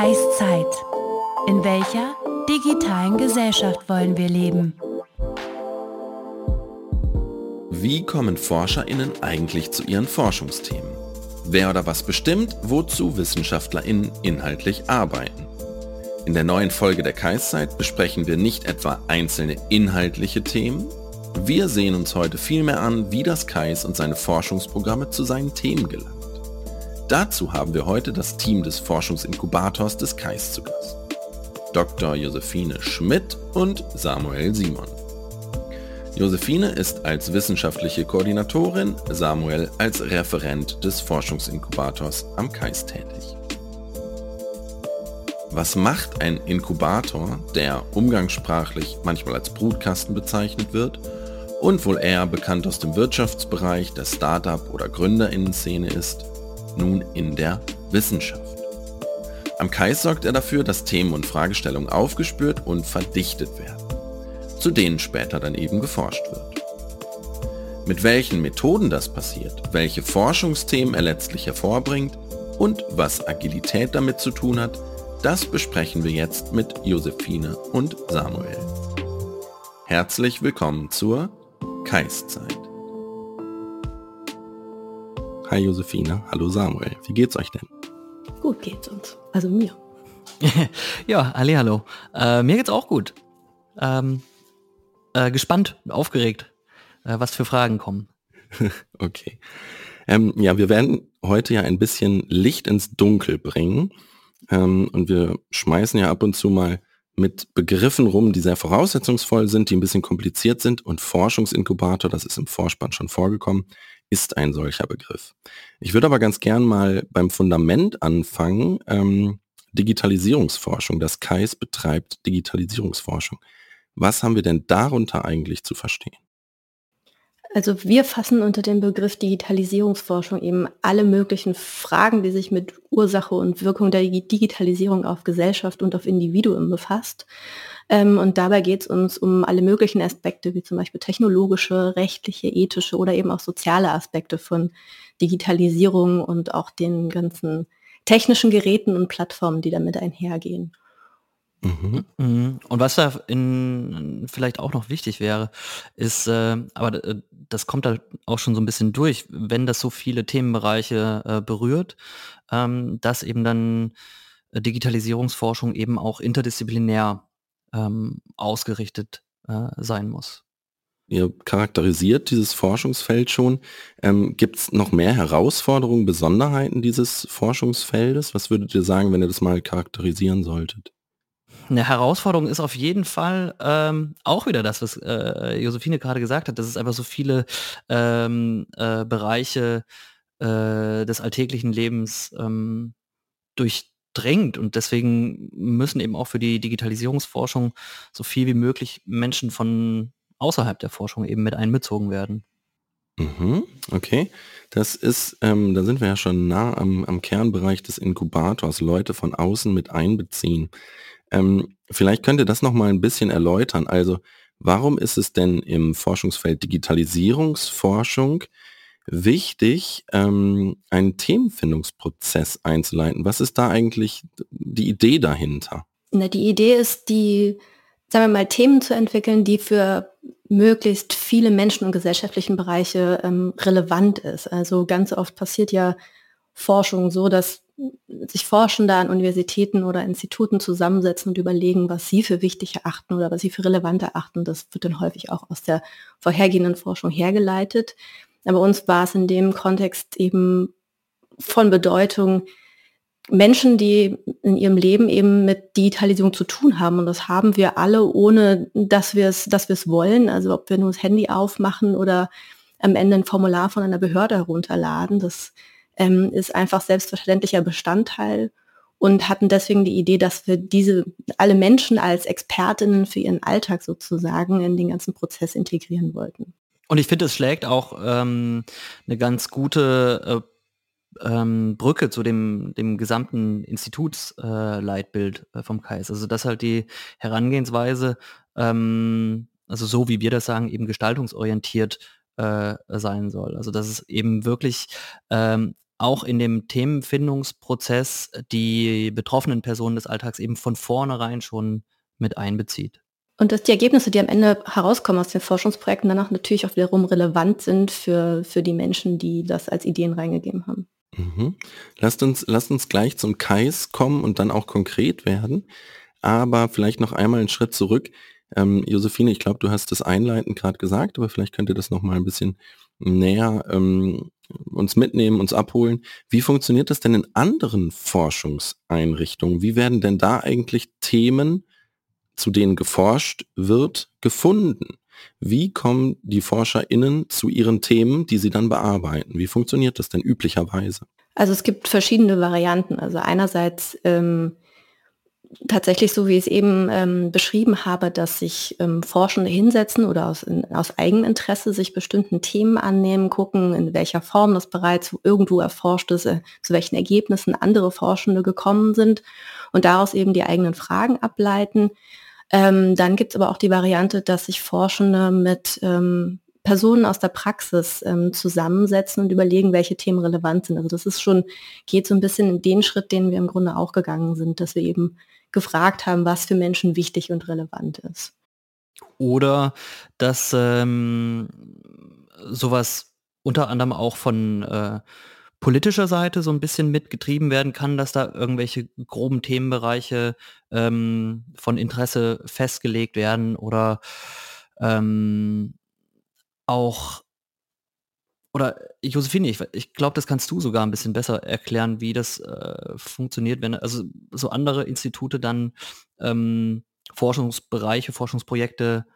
Kaiszeit. In welcher digitalen Gesellschaft wollen wir leben? Wie kommen ForscherInnen eigentlich zu ihren Forschungsthemen? Wer oder was bestimmt, wozu WissenschaftlerInnen inhaltlich arbeiten? In der neuen Folge der Kaiszeit besprechen wir nicht etwa einzelne inhaltliche Themen, wir sehen uns heute vielmehr an, wie das Kais und seine Forschungsprogramme zu seinen Themen gelangt. Dazu haben wir heute das Team des Forschungsinkubators des Kais zu Gast. Dr. Josephine Schmidt und Samuel Simon. Josephine ist als wissenschaftliche Koordinatorin, Samuel als Referent des Forschungsinkubators am Kais tätig. Was macht ein Inkubator, der umgangssprachlich manchmal als Brutkasten bezeichnet wird und wohl eher bekannt aus dem Wirtschaftsbereich der Startup- oder Gründerinnenszene ist, nun in der Wissenschaft. Am KAIS sorgt er dafür, dass Themen und Fragestellungen aufgespürt und verdichtet werden, zu denen später dann eben geforscht wird. Mit welchen Methoden das passiert, welche Forschungsthemen er letztlich hervorbringt und was Agilität damit zu tun hat, das besprechen wir jetzt mit Josephine und Samuel. Herzlich willkommen zur Kaiszeit. Hi Josephine, hallo Samuel. Wie geht's euch denn? Gut geht's uns. Also mir. ja, Ali, hallo. Äh, mir geht's auch gut. Ähm, äh, gespannt, aufgeregt, äh, was für Fragen kommen. okay. Ähm, ja, wir werden heute ja ein bisschen Licht ins Dunkel bringen. Ähm, und wir schmeißen ja ab und zu mal mit Begriffen rum, die sehr voraussetzungsvoll sind, die ein bisschen kompliziert sind. Und Forschungsinkubator, das ist im Vorspann schon vorgekommen, ist ein solcher Begriff. Ich würde aber ganz gern mal beim Fundament anfangen. Ähm, Digitalisierungsforschung. Das KAIS betreibt Digitalisierungsforschung. Was haben wir denn darunter eigentlich zu verstehen? Also wir fassen unter dem Begriff Digitalisierungsforschung eben alle möglichen Fragen, die sich mit Ursache und Wirkung der Digitalisierung auf Gesellschaft und auf Individuen befasst. Ähm, und dabei geht es uns um alle möglichen Aspekte, wie zum Beispiel technologische, rechtliche, ethische oder eben auch soziale Aspekte von Digitalisierung und auch den ganzen technischen Geräten und Plattformen, die damit einhergehen. Mhm. mhm. Und was da in, vielleicht auch noch wichtig wäre, ist, äh, aber äh, das kommt da auch schon so ein bisschen durch, wenn das so viele Themenbereiche äh, berührt, ähm, dass eben dann Digitalisierungsforschung eben auch interdisziplinär ähm, ausgerichtet äh, sein muss. Ihr charakterisiert dieses Forschungsfeld schon. Ähm, Gibt es noch mehr Herausforderungen, Besonderheiten dieses Forschungsfeldes? Was würdet ihr sagen, wenn ihr das mal charakterisieren solltet? Eine Herausforderung ist auf jeden Fall ähm, auch wieder das, was äh, Josephine gerade gesagt hat, dass es einfach so viele ähm, äh, Bereiche äh, des alltäglichen Lebens ähm, durchdringt. Und deswegen müssen eben auch für die Digitalisierungsforschung so viel wie möglich Menschen von außerhalb der Forschung eben mit einbezogen werden. Mhm, okay, das ist, ähm, da sind wir ja schon nah am, am Kernbereich des Inkubators, Leute von außen mit einbeziehen. Ähm, vielleicht könnt ihr das noch mal ein bisschen erläutern. Also, warum ist es denn im Forschungsfeld Digitalisierungsforschung wichtig, ähm, einen Themenfindungsprozess einzuleiten? Was ist da eigentlich die Idee dahinter? Na, die Idee ist, die, sagen wir mal, Themen zu entwickeln, die für möglichst viele Menschen und gesellschaftlichen Bereiche ähm, relevant ist. Also ganz oft passiert ja Forschung so, dass sich Forschende an Universitäten oder Instituten zusammensetzen und überlegen, was sie für wichtig erachten oder was sie für relevant erachten. Das wird dann häufig auch aus der vorhergehenden Forschung hergeleitet. Aber uns war es in dem Kontext eben von Bedeutung, Menschen, die in ihrem Leben eben mit Digitalisierung zu tun haben. Und das haben wir alle, ohne dass wir es, dass wir es wollen. Also ob wir nur das Handy aufmachen oder am Ende ein Formular von einer Behörde herunterladen. Das ähm, ist einfach selbstverständlicher Bestandteil und hatten deswegen die Idee, dass wir diese alle Menschen als Expertinnen für ihren Alltag sozusagen in den ganzen Prozess integrieren wollten. Und ich finde, es schlägt auch ähm, eine ganz gute äh, ähm, Brücke zu dem, dem gesamten Institutsleitbild äh, vom KAIS. Also dass halt die Herangehensweise, ähm, also so wie wir das sagen, eben gestaltungsorientiert äh, sein soll. Also dass es eben wirklich ähm, auch in dem Themenfindungsprozess die betroffenen Personen des Alltags eben von vornherein schon mit einbezieht. Und dass die Ergebnisse, die am Ende herauskommen aus den Forschungsprojekten, danach natürlich auch wiederum relevant sind für, für die Menschen, die das als Ideen reingegeben haben. Mhm. Lasst, uns, lasst uns gleich zum Kais kommen und dann auch konkret werden. Aber vielleicht noch einmal einen Schritt zurück. Ähm, Josephine, ich glaube, du hast das einleitend gerade gesagt, aber vielleicht könnt ihr das noch mal ein bisschen näher ähm, uns mitnehmen, uns abholen. Wie funktioniert das denn in anderen Forschungseinrichtungen? Wie werden denn da eigentlich Themen, zu denen geforscht wird, gefunden? Wie kommen die ForscherInnen zu ihren Themen, die sie dann bearbeiten? Wie funktioniert das denn üblicherweise? Also es gibt verschiedene Varianten. Also einerseits ähm, tatsächlich so, wie ich es eben ähm, beschrieben habe, dass sich ähm, Forschende hinsetzen oder aus, in, aus Eigeninteresse sich bestimmten Themen annehmen, gucken, in welcher Form das bereits irgendwo erforscht ist, äh, zu welchen Ergebnissen andere Forschende gekommen sind und daraus eben die eigenen Fragen ableiten. Ähm, dann gibt es aber auch die Variante, dass sich Forschende mit ähm, Personen aus der Praxis ähm, zusammensetzen und überlegen, welche Themen relevant sind. Also das ist schon, geht so ein bisschen in den Schritt, den wir im Grunde auch gegangen sind, dass wir eben gefragt haben, was für Menschen wichtig und relevant ist. Oder dass ähm, sowas unter anderem auch von äh, politischer Seite so ein bisschen mitgetrieben werden kann, dass da irgendwelche groben Themenbereiche ähm, von Interesse festgelegt werden oder ähm, auch oder Josephine, ich, ich glaube, das kannst du sogar ein bisschen besser erklären, wie das äh, funktioniert, wenn also so andere Institute dann ähm, Forschungsbereiche, Forschungsprojekte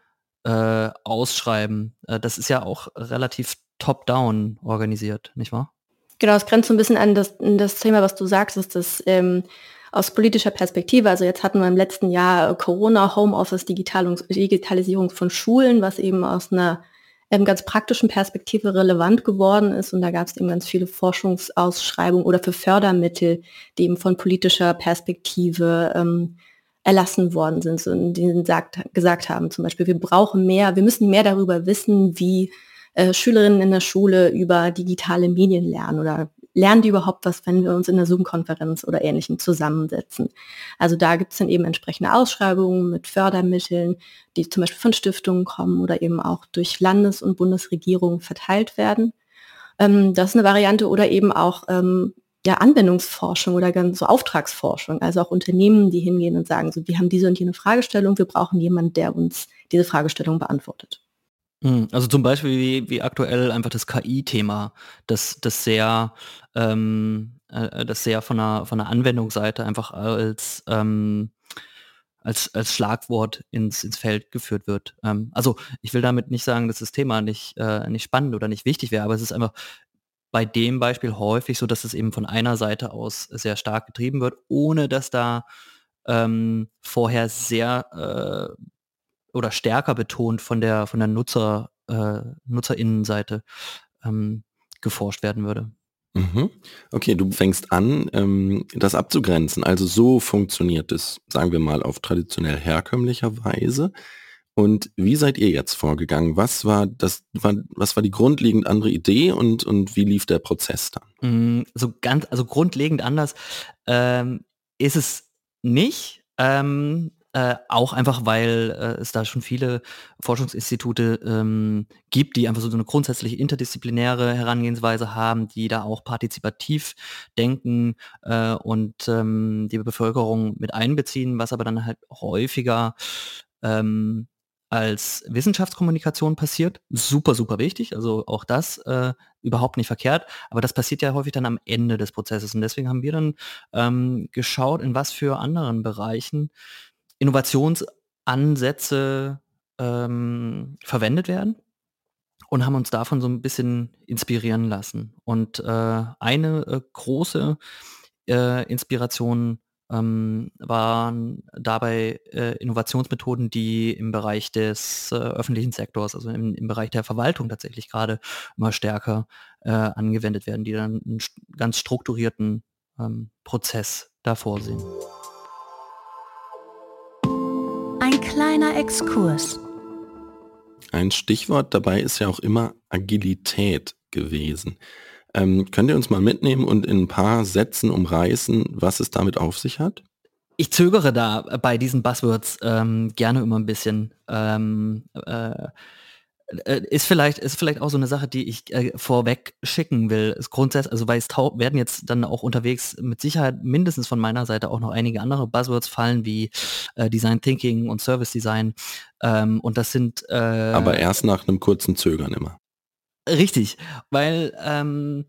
äh, ausschreiben. Äh, das ist ja auch relativ top-down organisiert, nicht wahr? Genau, es grenzt so ein bisschen an das, das Thema, was du sagst, ist das ähm, aus politischer Perspektive. Also jetzt hatten wir im letzten Jahr Corona, Homeoffice, Digitalisierung von Schulen, was eben aus einer ähm, ganz praktischen Perspektive relevant geworden ist. Und da gab es eben ganz viele Forschungsausschreibungen oder für Fördermittel, die eben von politischer Perspektive ähm, erlassen worden sind und die sagt, gesagt haben, zum Beispiel, wir brauchen mehr, wir müssen mehr darüber wissen, wie äh, Schülerinnen in der Schule über digitale Medien lernen oder lernen die überhaupt was, wenn wir uns in der Zoom-Konferenz oder ähnlichem zusammensetzen. Also da gibt es dann eben entsprechende Ausschreibungen mit Fördermitteln, die zum Beispiel von Stiftungen kommen oder eben auch durch Landes- und Bundesregierungen verteilt werden. Ähm, das ist eine Variante oder eben auch ähm, ja, Anwendungsforschung oder ganz so Auftragsforschung, also auch Unternehmen, die hingehen und sagen, so, wir haben diese und jene Fragestellung, wir brauchen jemanden, der uns diese Fragestellung beantwortet. Hm, also zum Beispiel wie, wie aktuell einfach das KI-Thema, das, das sehr, ähm, äh, das sehr von der, von der Anwendungsseite einfach als, ähm, als, als Schlagwort ins, ins Feld geführt wird. Ähm, also ich will damit nicht sagen, dass das Thema nicht, äh, nicht spannend oder nicht wichtig wäre, aber es ist einfach bei dem Beispiel häufig so, dass es eben von einer Seite aus sehr stark getrieben wird, ohne dass da ähm, vorher sehr äh, oder stärker betont von der von der Nutzer äh, Nutzerinnenseite ähm, geforscht werden würde. Mhm. Okay, du fängst an, ähm, das abzugrenzen. Also so funktioniert es, sagen wir mal, auf traditionell herkömmlicher Weise. Und wie seid ihr jetzt vorgegangen? Was war das, was war die grundlegend andere Idee und, und wie lief der Prozess dann? Mm, so ganz, also grundlegend anders ähm, ist es nicht. Ähm, äh, auch einfach, weil äh, es da schon viele Forschungsinstitute ähm, gibt, die einfach so eine grundsätzliche interdisziplinäre Herangehensweise haben, die da auch partizipativ denken äh, und ähm, die Bevölkerung mit einbeziehen, was aber dann halt häufiger ähm, als Wissenschaftskommunikation passiert. Super, super wichtig. Also auch das äh, überhaupt nicht verkehrt. Aber das passiert ja häufig dann am Ende des Prozesses. Und deswegen haben wir dann ähm, geschaut, in was für anderen Bereichen Innovationsansätze ähm, verwendet werden und haben uns davon so ein bisschen inspirieren lassen. Und äh, eine äh, große äh, Inspiration ähm, waren dabei äh, Innovationsmethoden, die im Bereich des äh, öffentlichen Sektors, also im, im, Bereich der Verwaltung tatsächlich gerade immer stärker äh, angewendet werden, die dann einen ganz strukturierten ähm, Prozess da vorsehen. Kleiner Exkurs. Ein Stichwort dabei ist ja auch immer Agilität gewesen. Ähm, könnt ihr uns mal mitnehmen und in ein paar Sätzen umreißen, was es damit auf sich hat? Ich zögere da bei diesen Buzzwords ähm, gerne immer ein bisschen. Ähm, äh, äh, ist vielleicht ist vielleicht auch so eine Sache, die ich äh, vorweg schicken will. Ist grundsätzlich, also weil es werden jetzt dann auch unterwegs mit Sicherheit mindestens von meiner Seite auch noch einige andere Buzzwords fallen wie äh, Design Thinking und Service Design. Ähm, und das sind äh, aber erst nach einem kurzen Zögern immer. Richtig, weil ähm,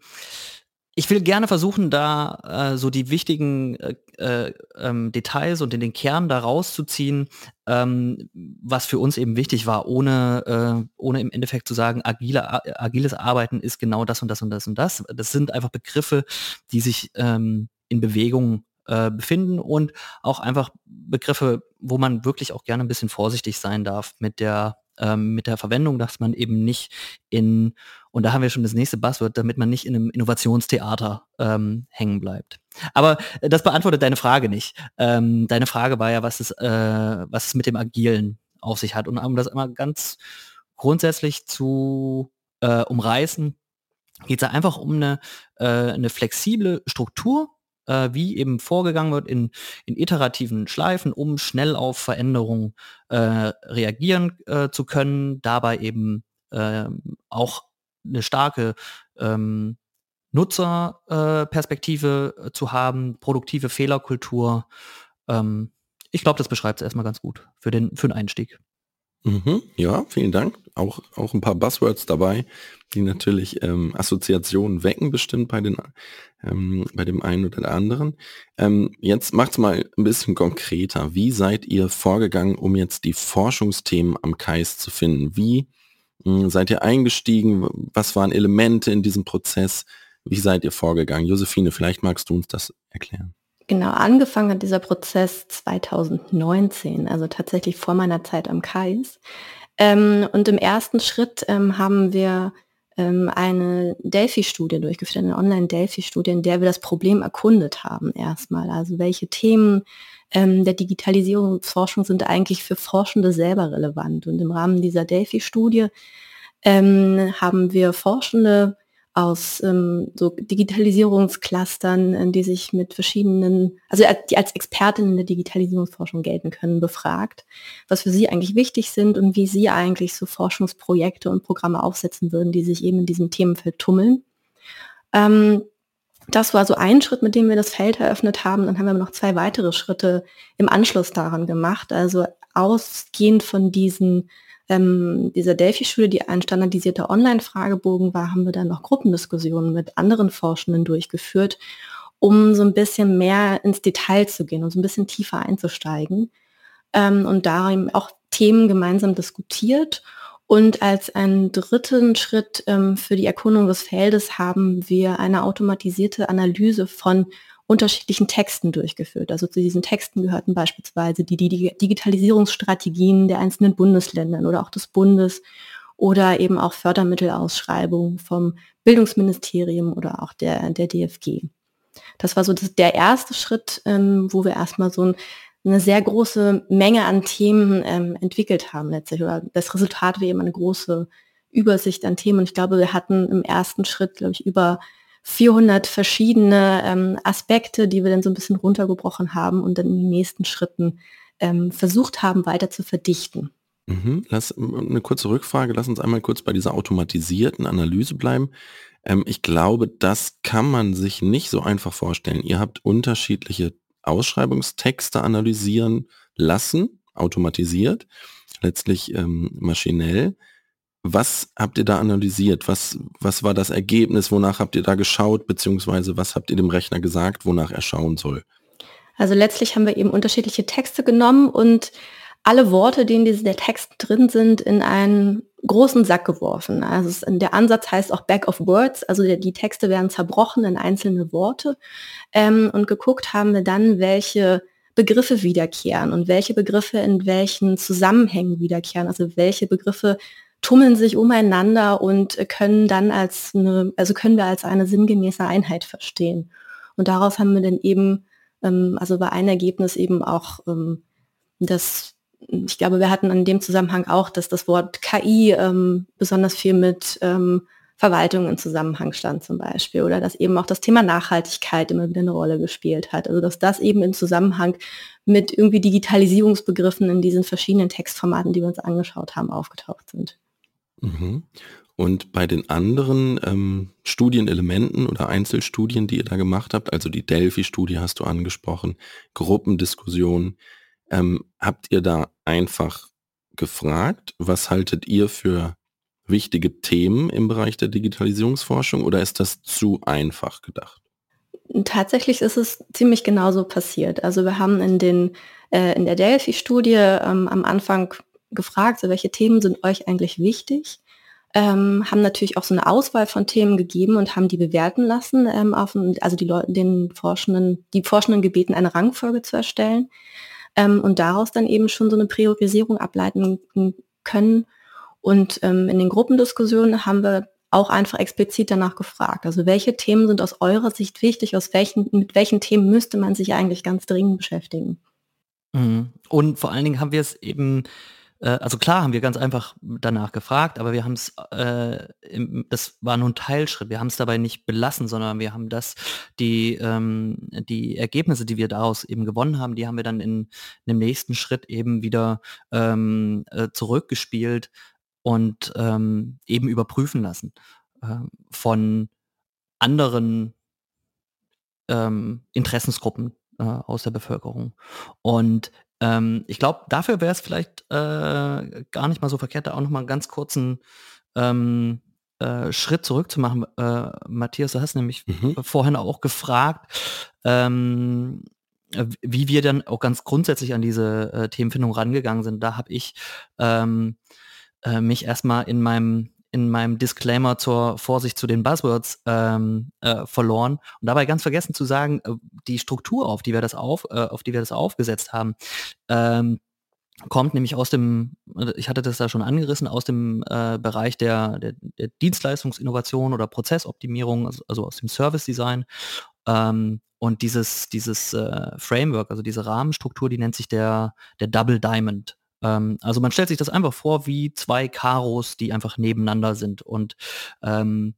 ich will gerne versuchen, da äh, so die wichtigen äh, äh, ähm, Details und in den Kern da rauszuziehen, ähm, was für uns eben wichtig war, ohne, äh, ohne im Endeffekt zu sagen, agile, agiles Arbeiten ist genau das und das und das und das. Das sind einfach Begriffe, die sich ähm, in Bewegung äh, befinden und auch einfach Begriffe, wo man wirklich auch gerne ein bisschen vorsichtig sein darf mit der ähm, mit der Verwendung, dass man eben nicht in, und da haben wir schon das nächste Buzzword, damit man nicht in einem Innovationstheater ähm, hängen bleibt. Aber äh, das beantwortet deine Frage nicht. Ähm, deine Frage war ja, was es, äh, was es mit dem Agilen auf sich hat. Und um das immer ganz grundsätzlich zu äh, umreißen, geht es einfach um eine, äh, eine flexible Struktur, äh, wie eben vorgegangen wird in, in iterativen Schleifen, um schnell auf Veränderungen äh, reagieren äh, zu können, dabei eben ähm, auch eine starke ähm, Nutzerperspektive äh, zu haben, produktive Fehlerkultur. Ähm, ich glaube, das beschreibt es erstmal ganz gut für den, für den Einstieg. Mhm, ja, vielen Dank. Auch, auch ein paar Buzzwords dabei, die natürlich ähm, Assoziationen wecken, bestimmt bei, den, ähm, bei dem einen oder der anderen. Ähm, jetzt macht's mal ein bisschen konkreter. Wie seid ihr vorgegangen, um jetzt die Forschungsthemen am KAIS zu finden? Wie mh, hm, seid ihr eingestiegen? Was waren Elemente in diesem Prozess? Wie seid ihr vorgegangen? Josephine, vielleicht magst du uns das erklären. Genau, angefangen hat dieser Prozess 2019, also tatsächlich vor meiner Zeit am KAIS. Ähm, und im ersten Schritt ähm, haben wir ähm, eine Delphi-Studie durchgeführt, eine Online-Delphi-Studie, in der wir das Problem erkundet haben erstmal. Also welche Themen ähm, der Digitalisierungsforschung sind eigentlich für Forschende selber relevant. Und im Rahmen dieser Delphi-Studie ähm, haben wir Forschende aus ähm, so Digitalisierungsclustern, äh, die sich mit verschiedenen, also die als Expertinnen der Digitalisierungsforschung gelten können, befragt, was für sie eigentlich wichtig sind und wie sie eigentlich so Forschungsprojekte und Programme aufsetzen würden, die sich eben in diesem Themenfeld tummeln. Ähm, das war so ein Schritt, mit dem wir das Feld eröffnet haben. Dann haben wir noch zwei weitere Schritte im Anschluss daran gemacht. Also ausgehend von diesen ähm, dieser Delphi-Schule, die ein standardisierter Online-Fragebogen war, haben wir dann noch Gruppendiskussionen mit anderen Forschenden durchgeführt, um so ein bisschen mehr ins Detail zu gehen und so ein bisschen tiefer einzusteigen ähm, und darin auch Themen gemeinsam diskutiert. Und als einen dritten Schritt ähm, für die Erkundung des Feldes haben wir eine automatisierte Analyse von unterschiedlichen Texten durchgeführt. Also zu diesen Texten gehörten beispielsweise die, die Digitalisierungsstrategien der einzelnen Bundesländern oder auch des Bundes oder eben auch Fördermittelausschreibungen vom Bildungsministerium oder auch der, der DFG. Das war so das, der erste Schritt, ähm, wo wir erstmal so ein, eine sehr große Menge an Themen ähm, entwickelt haben letztlich. Oder das Resultat war eben eine große Übersicht an Themen. Und ich glaube, wir hatten im ersten Schritt, glaube ich, über 400 verschiedene ähm, Aspekte, die wir dann so ein bisschen runtergebrochen haben und dann in den nächsten Schritten ähm, versucht haben, weiter zu verdichten. Mhm. Lass eine kurze Rückfrage. Lass uns einmal kurz bei dieser automatisierten Analyse bleiben. Ähm, ich glaube, das kann man sich nicht so einfach vorstellen. Ihr habt unterschiedliche Ausschreibungstexte analysieren lassen, automatisiert, letztlich ähm, maschinell. Was habt ihr da analysiert? Was, was war das Ergebnis? Wonach habt ihr da geschaut? Beziehungsweise was habt ihr dem Rechner gesagt, wonach er schauen soll? Also letztlich haben wir eben unterschiedliche Texte genommen und alle Worte, die in diesem Text drin sind, in einen großen Sack geworfen. Also es, der Ansatz heißt auch Back of Words, also die, die Texte werden zerbrochen in einzelne Worte ähm, und geguckt haben wir dann, welche Begriffe wiederkehren und welche Begriffe in welchen Zusammenhängen wiederkehren, also welche Begriffe tummeln sich umeinander und können dann als eine, also können wir als eine sinngemäße Einheit verstehen. Und daraus haben wir dann eben, ähm, also bei einem Ergebnis eben auch ähm, das, ich glaube, wir hatten in dem Zusammenhang auch, dass das Wort KI ähm, besonders viel mit ähm, Verwaltung in Zusammenhang stand zum Beispiel oder dass eben auch das Thema Nachhaltigkeit immer wieder eine Rolle gespielt hat. Also dass das eben in Zusammenhang mit irgendwie Digitalisierungsbegriffen in diesen verschiedenen Textformaten, die wir uns angeschaut haben, aufgetaucht sind. Mhm. Und bei den anderen ähm, Studienelementen oder Einzelstudien, die ihr da gemacht habt, also die Delphi-Studie hast du angesprochen, Gruppendiskussion, ähm, habt ihr da einfach gefragt, was haltet ihr für wichtige Themen im Bereich der Digitalisierungsforschung oder ist das zu einfach gedacht? Tatsächlich ist es ziemlich genauso passiert. Also wir haben in, den, äh, in der Delphi-Studie ähm, am Anfang gefragt, so welche Themen sind euch eigentlich wichtig? Ähm, haben natürlich auch so eine Auswahl von Themen gegeben und haben die bewerten lassen, ähm, auf, also die Leute, den Forschenden, die Forschenden gebeten, eine Rangfolge zu erstellen ähm, und daraus dann eben schon so eine Priorisierung ableiten können. Und ähm, in den Gruppendiskussionen haben wir auch einfach explizit danach gefragt. Also welche Themen sind aus eurer Sicht wichtig, aus welchen, mit welchen Themen müsste man sich eigentlich ganz dringend beschäftigen? Mhm. Und vor allen Dingen haben wir es eben also klar haben wir ganz einfach danach gefragt, aber wir haben es, äh, das war nur ein Teilschritt. Wir haben es dabei nicht belassen, sondern wir haben das, die, ähm, die Ergebnisse, die wir daraus eben gewonnen haben, die haben wir dann in, in dem nächsten Schritt eben wieder ähm, äh, zurückgespielt und ähm, eben überprüfen lassen äh, von anderen ähm, Interessensgruppen äh, aus der Bevölkerung. Und ähm, ich glaube, dafür wäre es vielleicht äh, gar nicht mal so verkehrt, da auch noch mal einen ganz kurzen ähm, äh, Schritt zurück zu machen. Äh, Matthias, du hast nämlich mhm. vorhin auch gefragt, ähm, wie wir dann auch ganz grundsätzlich an diese äh, Themenfindung rangegangen sind. Da habe ich ähm, äh, mich erstmal in meinem in meinem Disclaimer zur Vorsicht zu den Buzzwords ähm, äh, verloren und dabei ganz vergessen zu sagen, äh, die Struktur, auf die wir das auf, äh, auf die wir das aufgesetzt haben, ähm, kommt nämlich aus dem, äh, ich hatte das da schon angerissen, aus dem äh, Bereich der, der, der, Dienstleistungsinnovation oder Prozessoptimierung, also, also aus dem Service Design. Ähm, und dieses, dieses äh, Framework, also diese Rahmenstruktur, die nennt sich der, der Double Diamond. Ähm, also man stellt sich das einfach vor wie zwei Karos, die einfach nebeneinander sind und ähm,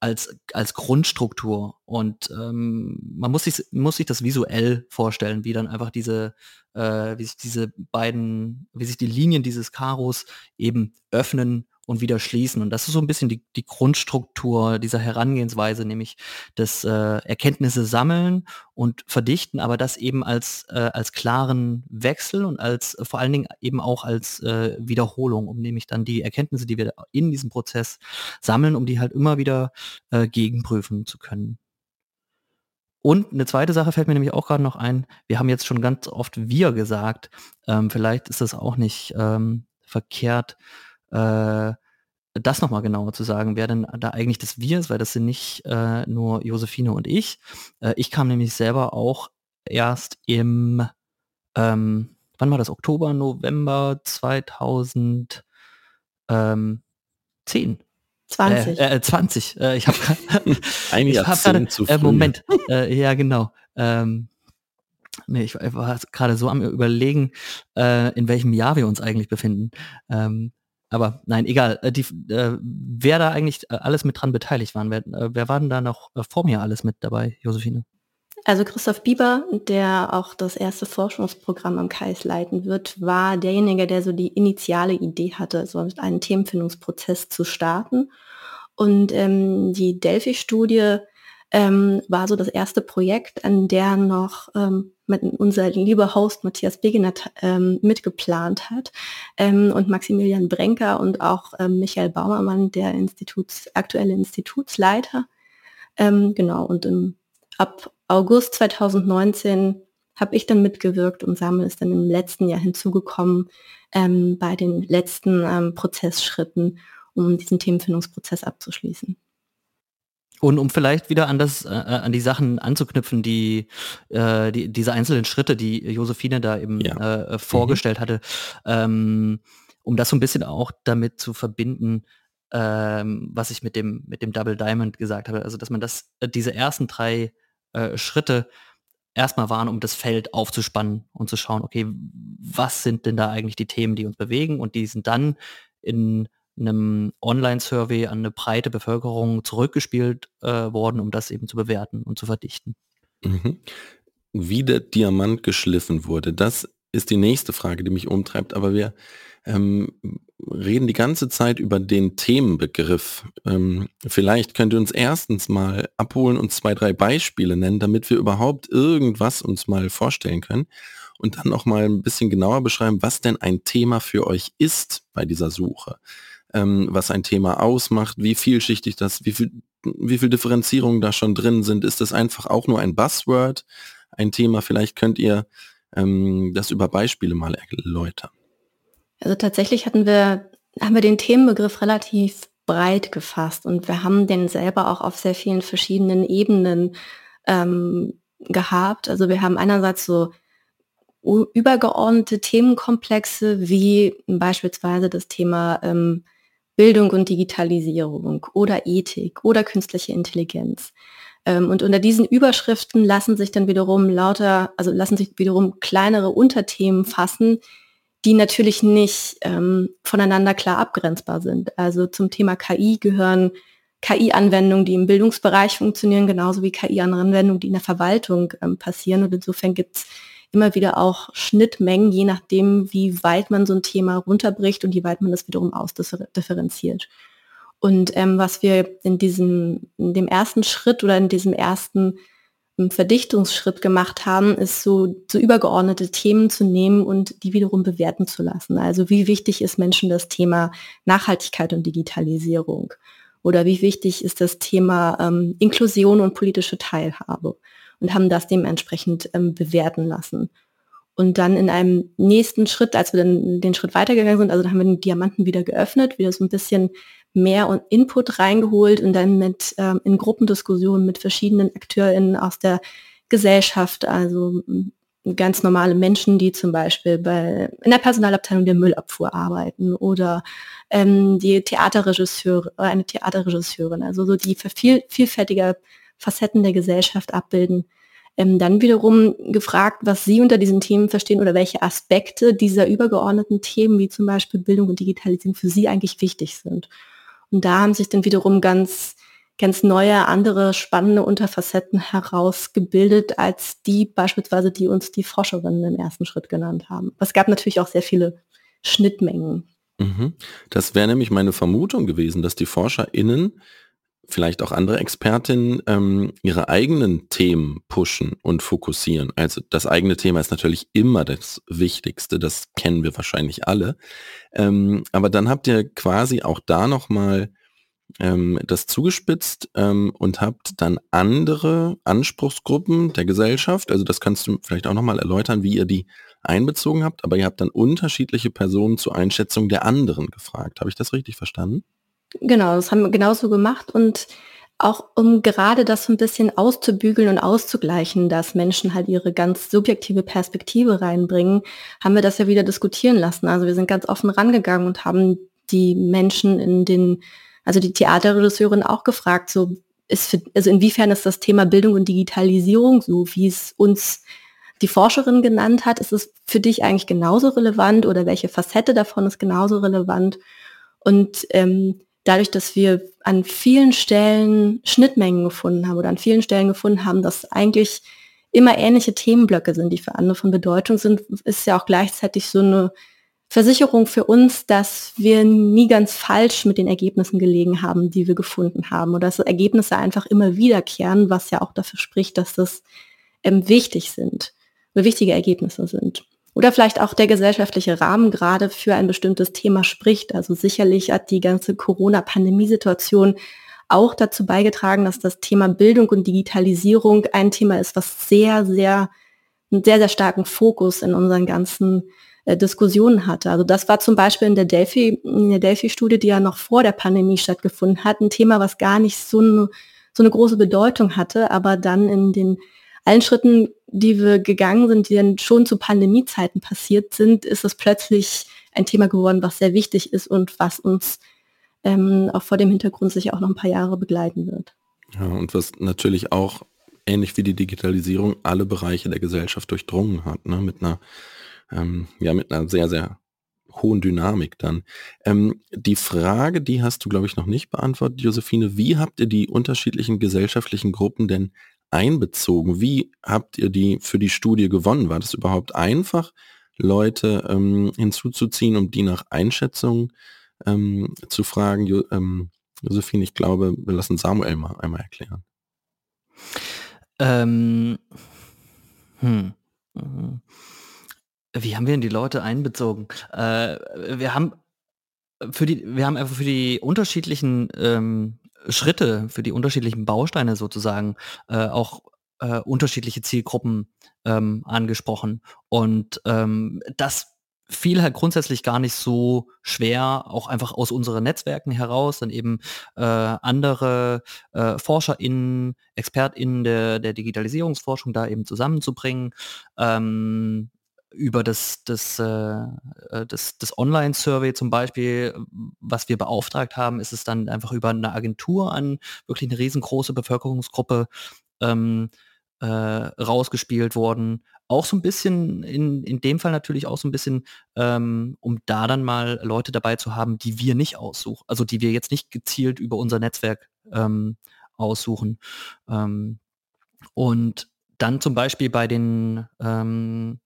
als, als Grundstruktur. Und ähm, man muss sich, muss sich das visuell vorstellen, wie dann einfach diese, äh, wie sich diese beiden, wie sich die Linien dieses Karos eben öffnen und wieder schließen. Und das ist so ein bisschen die, die Grundstruktur dieser Herangehensweise, nämlich das äh, Erkenntnisse sammeln und verdichten, aber das eben als, äh, als klaren Wechsel und als äh, vor allen Dingen eben auch als äh, Wiederholung, um nämlich dann die Erkenntnisse, die wir in diesem Prozess sammeln, um die halt immer wieder äh, gegenprüfen zu können. Und eine zweite Sache fällt mir nämlich auch gerade noch ein. Wir haben jetzt schon ganz oft wir gesagt. Ähm, vielleicht ist das auch nicht ähm, verkehrt, äh, das nochmal genauer zu sagen, wer denn da eigentlich das Wir ist, weil das sind nicht äh, nur Josephine und ich. Äh, ich kam nämlich selber auch erst im, ähm, wann war das, Oktober, November 2010. 20. Äh, äh, 20. Äh, ich habe ein Jahrzehnt zu früh. Moment, äh, ja genau. Ähm, nee, ich war gerade so am überlegen, äh, in welchem Jahr wir uns eigentlich befinden. Ähm, aber nein, egal. Äh, die, äh, wer da eigentlich äh, alles mit dran beteiligt waren, wer, äh, wer war denn da noch äh, vor mir alles mit dabei, Josephine? Also Christoph Bieber, der auch das erste Forschungsprogramm am KAIS leiten wird, war derjenige, der so die initiale Idee hatte, so einen Themenfindungsprozess zu starten. Und ähm, die Delphi-Studie ähm, war so das erste Projekt, an der noch ähm, mit unser lieber Host Matthias Begener ähm, mitgeplant hat ähm, und Maximilian Brenker und auch ähm, Michael Baumermann, der Instituts, aktuelle Institutsleiter. Ähm, genau, und im, ab August 2019 habe ich dann mitgewirkt und Samuel ist dann im letzten Jahr hinzugekommen ähm, bei den letzten ähm, Prozessschritten, um diesen Themenfindungsprozess abzuschließen. Und um vielleicht wieder an das, äh, äh, an die Sachen anzuknüpfen, die, äh, die, diese einzelnen Schritte, die Josephine da eben ja. äh, mhm. vorgestellt mhm. hatte, ähm, um das so ein bisschen auch damit zu verbinden, ähm, was ich mit dem, mit dem Double Diamond gesagt habe. Also dass man das, äh, diese ersten drei äh, Schritte erstmal waren, um das Feld aufzuspannen und zu schauen, okay, was sind denn da eigentlich die Themen, die uns bewegen und die sind dann in einem Online-Survey an eine breite Bevölkerung zurückgespielt äh, worden, um das eben zu bewerten und zu verdichten. Mhm. Wie der Diamant geschliffen wurde, das ist die nächste Frage, die mich umtreibt, aber wir ähm, reden die ganze Zeit über den Themenbegriff. Ähm, vielleicht könnt ihr uns erstens mal abholen und zwei, drei Beispiele nennen, damit wir überhaupt irgendwas uns mal vorstellen können und dann noch mal ein bisschen genauer beschreiben, was denn ein Thema für euch ist bei dieser Suche. Ähm, was ein Thema ausmacht, wie vielschichtig das, wie viel, wie viel Differenzierungen da schon drin sind. Ist das einfach auch nur ein Buzzword, ein Thema? Vielleicht könnt ihr ähm, das über Beispiele mal erläutern. Also tatsächlich hatten wir, haben wir den Themenbegriff relativ breit gefasst und wir haben den selber auch auf sehr vielen verschiedenen Ebenen ähm, gehabt. Also wir haben einerseits so übergeordnete Themenkomplexe wie beispielsweise das Thema ähm, Bildung und Digitalisierung oder Ethik oder künstliche Intelligenz. Ähm, und unter diesen Überschriften lassen sich dann wiederum lauter, also lassen sich wiederum kleinere Unterthemen fassen, die natürlich nicht ähm, voneinander klar abgrenzbar sind. Also zum Thema KI gehören KI-Anwendungen, die im Bildungsbereich funktionieren, genauso wie KI-Anwendungen, die in der Verwaltung ähm, passieren. Und insofern gibt es immer wieder auch Schnittmengen, je nachdem, wie weit man so ein Thema runterbricht und wie weit man das wiederum ausdifferenziert. Und ähm, was wir in diesem, in dem ersten Schritt oder in diesem ersten ähm, Verdichtungsschritt gemacht haben, ist so, so übergeordnete Themen zu nehmen und die wiederum bewerten zu lassen. Also wie wichtig ist Menschen das Thema Nachhaltigkeit und Digitalisierung? Oder wie wichtig ist das Thema ähm, Inklusion und politische Teilhabe? Und haben das dementsprechend ähm, bewerten lassen. Und dann in einem nächsten Schritt, als wir dann den Schritt weitergegangen sind, also dann haben wir den Diamanten wieder geöffnet, wieder so ein bisschen mehr Input reingeholt und dann mit ähm, in Gruppendiskussionen mit verschiedenen AkteurInnen aus der Gesellschaft, also ganz normale Menschen, die zum Beispiel bei, in der Personalabteilung der Müllabfuhr arbeiten oder ähm, die Theaterregisseure, eine Theaterregisseurin, also so die viel, vielfältige Facetten der Gesellschaft abbilden. Ähm, dann wiederum gefragt, was Sie unter diesen Themen verstehen oder welche Aspekte dieser übergeordneten Themen, wie zum Beispiel Bildung und Digitalisierung, für Sie eigentlich wichtig sind. Und da haben sich dann wiederum ganz, ganz neue, andere spannende Unterfacetten herausgebildet, als die beispielsweise, die uns die Forscherinnen im ersten Schritt genannt haben. Es gab natürlich auch sehr viele Schnittmengen. Mhm. Das wäre nämlich meine Vermutung gewesen, dass die ForscherInnen vielleicht auch andere Expertinnen ähm, ihre eigenen Themen pushen und fokussieren. Also das eigene Thema ist natürlich immer das Wichtigste, das kennen wir wahrscheinlich alle. Ähm, aber dann habt ihr quasi auch da nochmal ähm, das zugespitzt ähm, und habt dann andere Anspruchsgruppen der Gesellschaft, also das kannst du vielleicht auch nochmal erläutern, wie ihr die einbezogen habt, aber ihr habt dann unterschiedliche Personen zur Einschätzung der anderen gefragt. Habe ich das richtig verstanden? Genau, das haben wir genauso gemacht und auch um gerade das so ein bisschen auszubügeln und auszugleichen, dass Menschen halt ihre ganz subjektive Perspektive reinbringen, haben wir das ja wieder diskutieren lassen. Also wir sind ganz offen rangegangen und haben die Menschen in den, also die Theaterregisseurin auch gefragt, so ist für, also inwiefern ist das Thema Bildung und Digitalisierung, so wie es uns die Forscherin genannt hat, ist es für dich eigentlich genauso relevant oder welche Facette davon ist genauso relevant? Und ähm, dadurch, dass wir an vielen Stellen Schnittmengen gefunden haben oder an vielen Stellen gefunden haben, dass eigentlich immer ähnliche Themenblöcke sind, die für andere von Bedeutung sind, ist ja auch gleichzeitig so eine Versicherung für uns, dass wir nie ganz falsch mit den Ergebnissen gelegen haben, die wir gefunden haben oder dass Ergebnisse einfach immer wiederkehren, was ja auch dafür spricht, dass das ähm, wichtig sind, wichtige Ergebnisse sind oder vielleicht auch der gesellschaftliche Rahmen gerade für ein bestimmtes Thema spricht. Also sicherlich hat die ganze Corona-Pandemie-Situation auch dazu beigetragen, dass das Thema Bildung und Digitalisierung ein Thema ist, was sehr, sehr, einen sehr, sehr starken Fokus in unseren ganzen äh, Diskussionen hatte. Also das war zum Beispiel in der Delphi, in der Delphi-Studie, die ja noch vor der Pandemie stattgefunden hat, ein Thema, was gar nicht so eine, so eine große Bedeutung hatte, aber dann in den allen Schritten, die wir gegangen sind, die dann schon zu Pandemiezeiten passiert sind, ist es plötzlich ein Thema geworden, was sehr wichtig ist und was uns ähm, auch vor dem Hintergrund sicher auch noch ein paar Jahre begleiten wird. Ja, und was natürlich auch ähnlich wie die Digitalisierung alle Bereiche der Gesellschaft durchdrungen hat, ne? mit einer ähm, ja mit einer sehr sehr hohen Dynamik dann. Ähm, die Frage, die hast du, glaube ich, noch nicht beantwortet, Josephine. Wie habt ihr die unterschiedlichen gesellschaftlichen Gruppen denn einbezogen? Wie habt ihr die für die Studie gewonnen? War das überhaupt einfach, Leute ähm, hinzuzuziehen, um die nach Einschätzung ähm, zu fragen? Jo, ähm, Josephine, ich glaube, wir lassen Samuel mal einmal erklären. Ähm, hm. Wie haben wir denn die Leute einbezogen? Äh, wir haben für die, wir haben einfach für die unterschiedlichen ähm, Schritte, für die unterschiedlichen Bausteine sozusagen äh, auch äh, unterschiedliche Zielgruppen ähm, angesprochen. Und ähm, das fiel halt grundsätzlich gar nicht so schwer, auch einfach aus unseren Netzwerken heraus, dann eben äh, andere äh, ForscherInnen, ExpertInnen der, der Digitalisierungsforschung da eben zusammenzubringen. Ähm, über das, das, äh, äh, das, das Online-Survey zum Beispiel, was wir beauftragt haben, ist es dann einfach über eine Agentur an wirklich eine riesengroße Bevölkerungsgruppe ähm, äh, rausgespielt worden. Auch so ein bisschen, in, in dem Fall natürlich auch so ein bisschen, ähm, um da dann mal Leute dabei zu haben, die wir nicht aussuchen, also die wir jetzt nicht gezielt über unser Netzwerk ähm, aussuchen. Ähm, und dann zum Beispiel bei den ähm,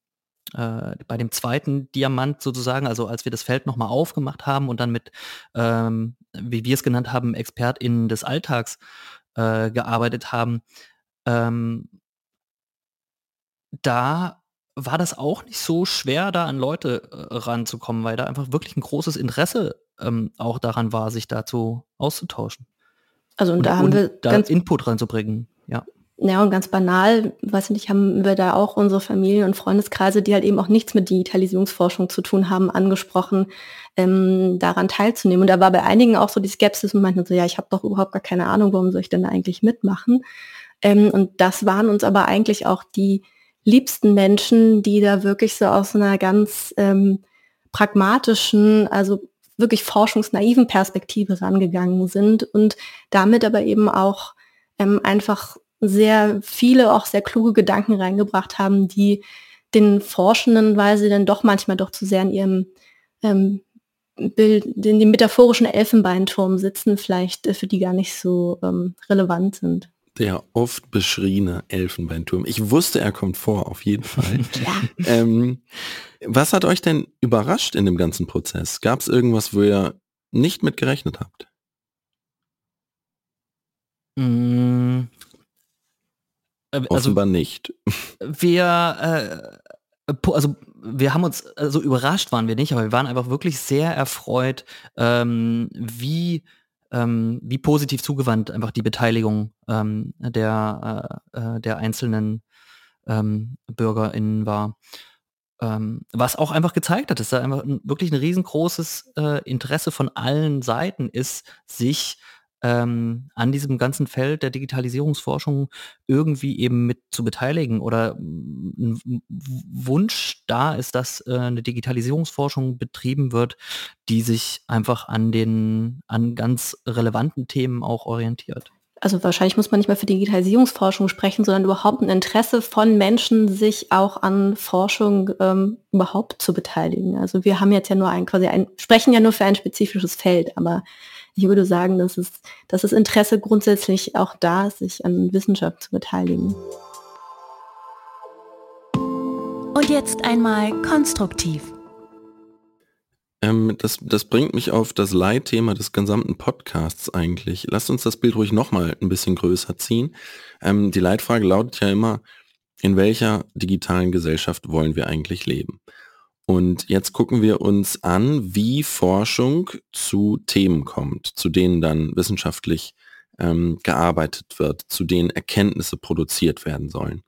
äh, bei dem zweiten Diamant sozusagen, also als wir das Feld nochmal aufgemacht haben und dann mit, ähm, wie wir es genannt haben, ExpertInnen des Alltags äh, gearbeitet haben, ähm, da war das auch nicht so schwer, da an Leute äh, ranzukommen, weil da einfach wirklich ein großes Interesse ähm, auch daran war, sich dazu auszutauschen. Also und, und da haben und wir da Input reinzubringen, ja. Ja, und ganz banal, weiß nicht, haben wir da auch unsere Familien- und Freundeskreise, die halt eben auch nichts mit Digitalisierungsforschung zu tun haben, angesprochen, ähm, daran teilzunehmen. Und da war bei einigen auch so die Skepsis und meinten so, ja, ich habe doch überhaupt gar keine Ahnung, warum soll ich denn da eigentlich mitmachen? Ähm, und das waren uns aber eigentlich auch die liebsten Menschen, die da wirklich so aus einer ganz ähm, pragmatischen, also wirklich forschungsnaiven Perspektive rangegangen sind und damit aber eben auch ähm, einfach sehr viele, auch sehr kluge Gedanken reingebracht haben, die den Forschenden, weil sie dann doch manchmal doch zu sehr in ihrem ähm, Bild, in dem metaphorischen Elfenbeinturm sitzen, vielleicht äh, für die gar nicht so ähm, relevant sind. Der oft beschriebene Elfenbeinturm. Ich wusste, er kommt vor, auf jeden Fall. ja. ähm, was hat euch denn überrascht in dem ganzen Prozess? Gab es irgendwas, wo ihr nicht mit gerechnet habt? Äh, also, Offenbar nicht. Wir, äh, also wir haben uns, also überrascht waren wir nicht, aber wir waren einfach wirklich sehr erfreut, ähm, wie ähm, wie positiv zugewandt einfach die Beteiligung ähm, der, äh, äh der einzelnen ähm, BürgerInnen war. Ähm, was auch einfach gezeigt hat, dass da einfach wirklich ein riesengroßes äh, Interesse von allen Seiten ist, sich ähm, an diesem ganzen Feld der Digitalisierungsforschung irgendwie eben mit zu beteiligen oder ein Wunsch da ist, dass äh, eine Digitalisierungsforschung betrieben wird, die sich einfach an den, an ganz relevanten Themen auch orientiert also wahrscheinlich muss man nicht mehr für Digitalisierungsforschung sprechen, sondern überhaupt ein Interesse von Menschen, sich auch an Forschung ähm, überhaupt zu beteiligen. Also wir haben jetzt ja nur ein, quasi ein, sprechen ja nur für ein spezifisches Feld, aber ich würde sagen, dass es, dass das Interesse grundsätzlich auch da ist, sich an Wissenschaft zu beteiligen. Und jetzt einmal konstruktiv. Ähm, das, das bringt mich auf das Leitthema des gesamten Podcasts eigentlich. Lasst uns das Bild ruhig nochmal ein bisschen größer ziehen. Ähm, die Leitfrage lautet ja immer, in welcher digitalen Gesellschaft wollen wir eigentlich leben? Und jetzt gucken wir uns an, wie Forschung zu Themen kommt, zu denen dann wissenschaftlich ähm, gearbeitet wird, zu denen Erkenntnisse produziert werden sollen.